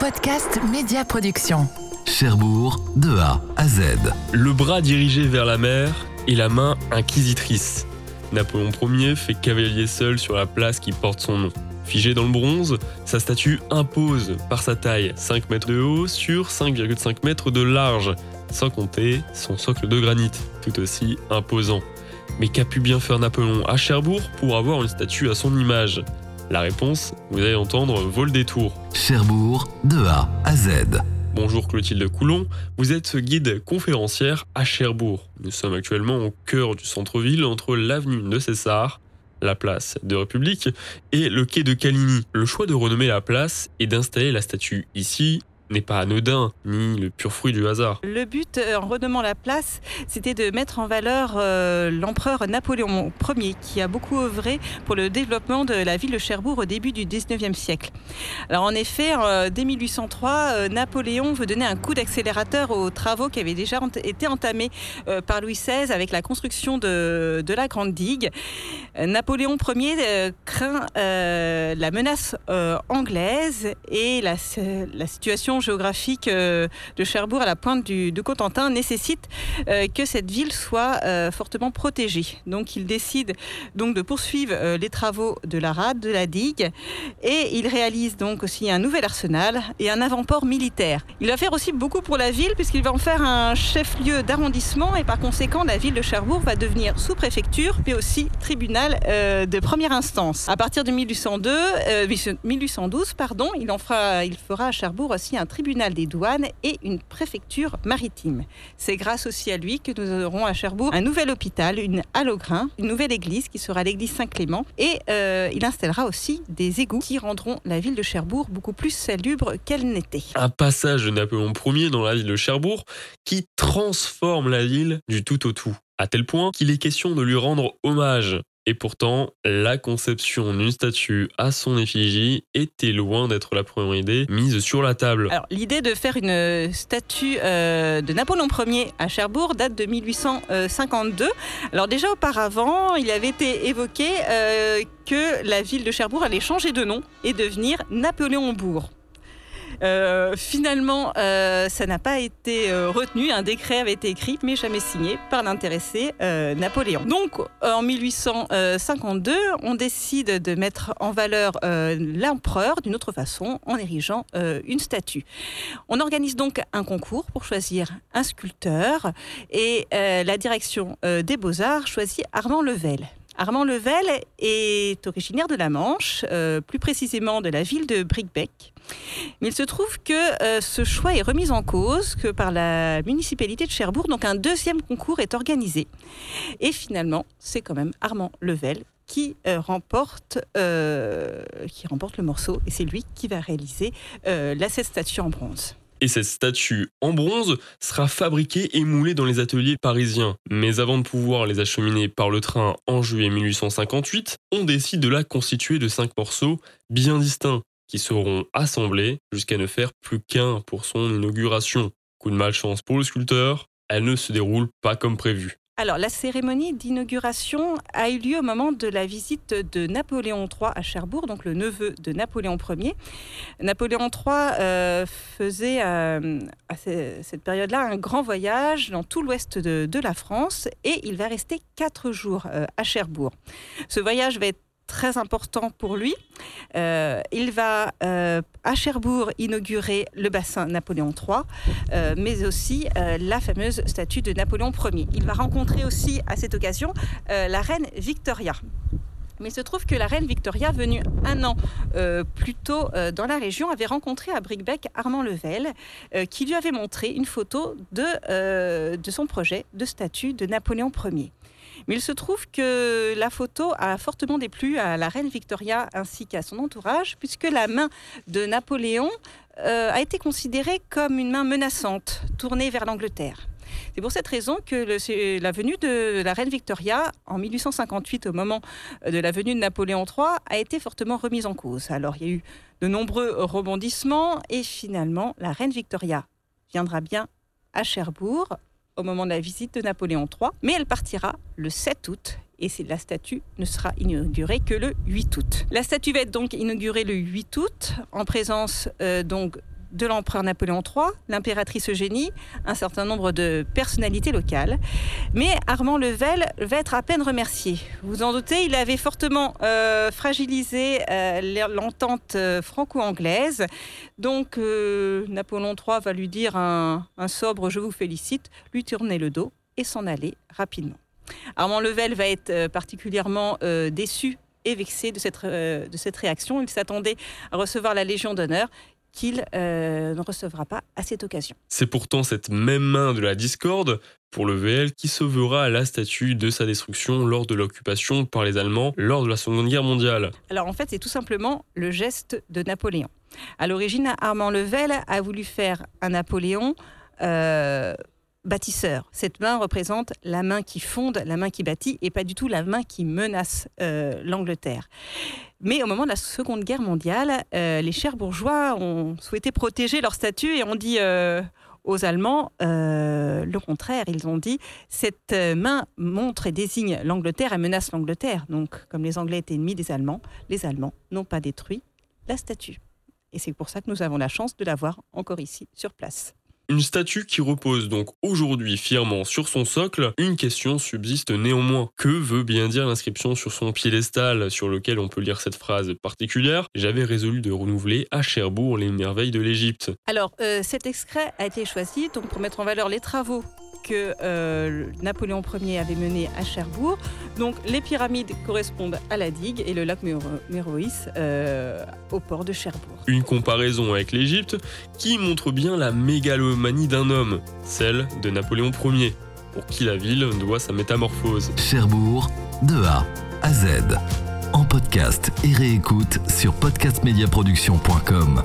Podcast Média Production. Cherbourg, de A à Z. Le bras dirigé vers la mer et la main inquisitrice. Napoléon Ier fait cavalier seul sur la place qui porte son nom. Figé dans le bronze, sa statue impose par sa taille 5 mètres de haut sur 5,5 mètres de large, sans compter son socle de granit, tout aussi imposant. Mais qu'a pu bien faire Napoléon à Cherbourg pour avoir une statue à son image? La réponse, vous allez entendre, vol des tours. Cherbourg, de A à Z. Bonjour Clotilde Coulon, vous êtes guide conférencière à Cherbourg. Nous sommes actuellement au cœur du centre-ville entre l'avenue de César, la place de République et le quai de Caligny. Le choix de renommer la place et d'installer la statue ici n'est pas anodin, ni le pur fruit du hasard. Le but, euh, en renommant la place, c'était de mettre en valeur euh, l'empereur Napoléon Ier, qui a beaucoup œuvré pour le développement de la ville de Cherbourg au début du 19e siècle. Alors en effet, euh, dès 1803, Napoléon veut donner un coup d'accélérateur aux travaux qui avaient déjà été entamés par Louis XVI avec la construction de, la Grande Digue. Napoléon Ier craint la menace anglaise et la situation géographique euh, de Cherbourg à la pointe du, Cotentin nécessite euh, que cette ville soit euh, fortement protégée. Donc il décide donc de poursuivre les travaux de la rade, de la digue, et il réalise donc aussi un nouvel arsenal et un avant-port militaire. Il va faire aussi beaucoup pour la ville puisqu'il va en faire un chef-lieu d'arrondissement et par conséquent la ville de Cherbourg va devenir sous-préfecture mais aussi tribunal de première instance. À partir de 1802, 1812, pardon, il en fera, il fera à Cherbourg aussi un tribunal des douanes et une préfecture maritime. C'est grâce aussi à lui que nous aurons à Cherbourg un nouvel hôpital, une Halograin, une nouvelle église qui sera l'église Saint-Clément et euh, il installera aussi des égouts qui rendront la ville de Cherbourg beaucoup plus salubre qu'elle n'était. Un passage de Napoléon Ier dans la ville de Cherbourg qui transforme la ville du tout au tout à tel point qu'il est question de lui rendre hommage. Et pourtant, la conception d'une statue à son effigie était loin d'être la première idée mise sur la table. Alors, l'idée de faire une statue euh, de Napoléon Ier à Cherbourg date de 1852. Alors déjà auparavant, il avait été évoqué euh, que la ville de Cherbourg allait changer de nom et devenir Napoléonbourg. Euh, finalement, euh, ça n'a pas été euh, retenu. Un décret avait été écrit, mais jamais signé par l'intéressé Napoléon. Donc, en 1852, on décide de mettre en valeur l'empereur d'une autre façon, en érigeant une statue. On organise donc un concours pour choisir un sculpteur et la direction des beaux-arts choisit Armand Level. Armand Level est originaire de la Manche, plus précisément de la ville de Bricbec. Mais il se trouve que euh, ce choix est remis en cause que par la municipalité de Cherbourg. Donc un deuxième concours est organisé. Et finalement, c'est quand même Armand Level qui euh, remporte euh, qui remporte le morceau et c'est lui qui va réaliser la cette statue en bronze. Et cette statue en bronze sera fabriquée et moulée dans les ateliers parisiens. Mais avant de pouvoir les acheminer par le train en juillet 1858, on décide de la constituer de cinq morceaux bien distincts qui seront assemblés jusqu'à ne faire plus qu'un pour son inauguration. Coup de malchance pour le sculpteur, elle ne se déroule pas comme prévu. Alors, la cérémonie d'inauguration a eu lieu au moment de la visite de Napoléon III à Cherbourg, donc le neveu de Napoléon Ier. Napoléon III euh, faisait euh, à cette période-là un grand voyage dans tout l'ouest de, la France et il va rester quatre jours euh, à Cherbourg. Ce voyage va être très important pour lui. Euh, il va euh, à Cherbourg inaugurer le bassin Napoléon III, euh, mais aussi la fameuse statue de Napoléon Ier. Il va rencontrer aussi à cette occasion la reine Victoria. Mais il se trouve que la reine Victoria, venue un an plus tôt dans la région, avait rencontré à Bricbec Armand Level, qui lui avait montré une photo de, de son projet de statue de Napoléon Ier. Mais il se trouve que la photo a fortement déplu à la reine Victoria ainsi qu'à son entourage, puisque la main de Napoléon euh, a été considérée comme une main menaçante, tournée vers l'Angleterre. C'est pour cette raison que la venue de la reine Victoria en 1858, au moment de la venue de Napoléon III, a été fortement remise en cause. Alors il y a eu de nombreux rebondissements et finalement la reine Victoria viendra bien à Cherbourg au moment de la visite de Napoléon III, mais elle partira le 7 août et la statue ne sera inaugurée que le 8 août. La statue va être donc inaugurée le 8 août en présence euh, donc de l'empereur Napoléon III, l'impératrice Eugénie, un certain nombre de personnalités locales. Mais Armand Level va être à peine remercié. Vous en doutez, il avait fortement euh, fragilisé euh, l'entente euh, franco-anglaise. Donc Napoléon III va lui dire un, un sobre je vous félicite, lui tourner le dos et s'en aller rapidement. Armand Level va être particulièrement déçu et vexé de cette, de cette réaction. Il s'attendait à recevoir la Légion d'honneur qu'il euh, ne recevra pas à cette occasion. C'est pourtant cette même main de la discorde pour le VL qui sauvera la statue de sa destruction lors de l'occupation par les Allemands lors de la Seconde Guerre mondiale. Alors en fait, c'est tout simplement le geste de Napoléon. À l'origine, Armand Level a voulu faire un Napoléon euh, bâtisseur. Cette main représente la main qui fonde, la main qui bâtit, et pas du tout la main qui menace euh, l'Angleterre. Mais au moment de la Seconde Guerre mondiale, euh, les chers bourgeois ont souhaité protéger leur statut et ont dit euh, aux Allemands le contraire. Ils ont dit cette main montre et désigne l'Angleterre et menace l'Angleterre. Donc, comme les Anglais étaient ennemis des Allemands, les Allemands n'ont pas détruit la statue. Et c'est pour ça que nous avons la chance de l'avoir encore ici sur place. Une statue qui repose donc aujourd'hui fièrement sur son socle, une question subsiste néanmoins. Que veut bien dire l'inscription sur son piédestal sur lequel on peut lire cette phrase particulière? J'avais résolu de renouveler à Cherbourg les merveilles de l'Égypte. Alors, euh, cet extrait a été choisi donc, pour mettre en valeur les travaux que euh, Napoléon Ier avait mené à Cherbourg. Donc les pyramides correspondent à la digue et le lac Méroïs euh, au port de Cherbourg. Une comparaison avec l'Égypte qui montre bien la mégalomanie d'un homme, celle de Napoléon Ier, pour qui la ville doit sa métamorphose. Cherbourg, de A à Z. En podcast et réécoute sur podcastmediaproduction.com.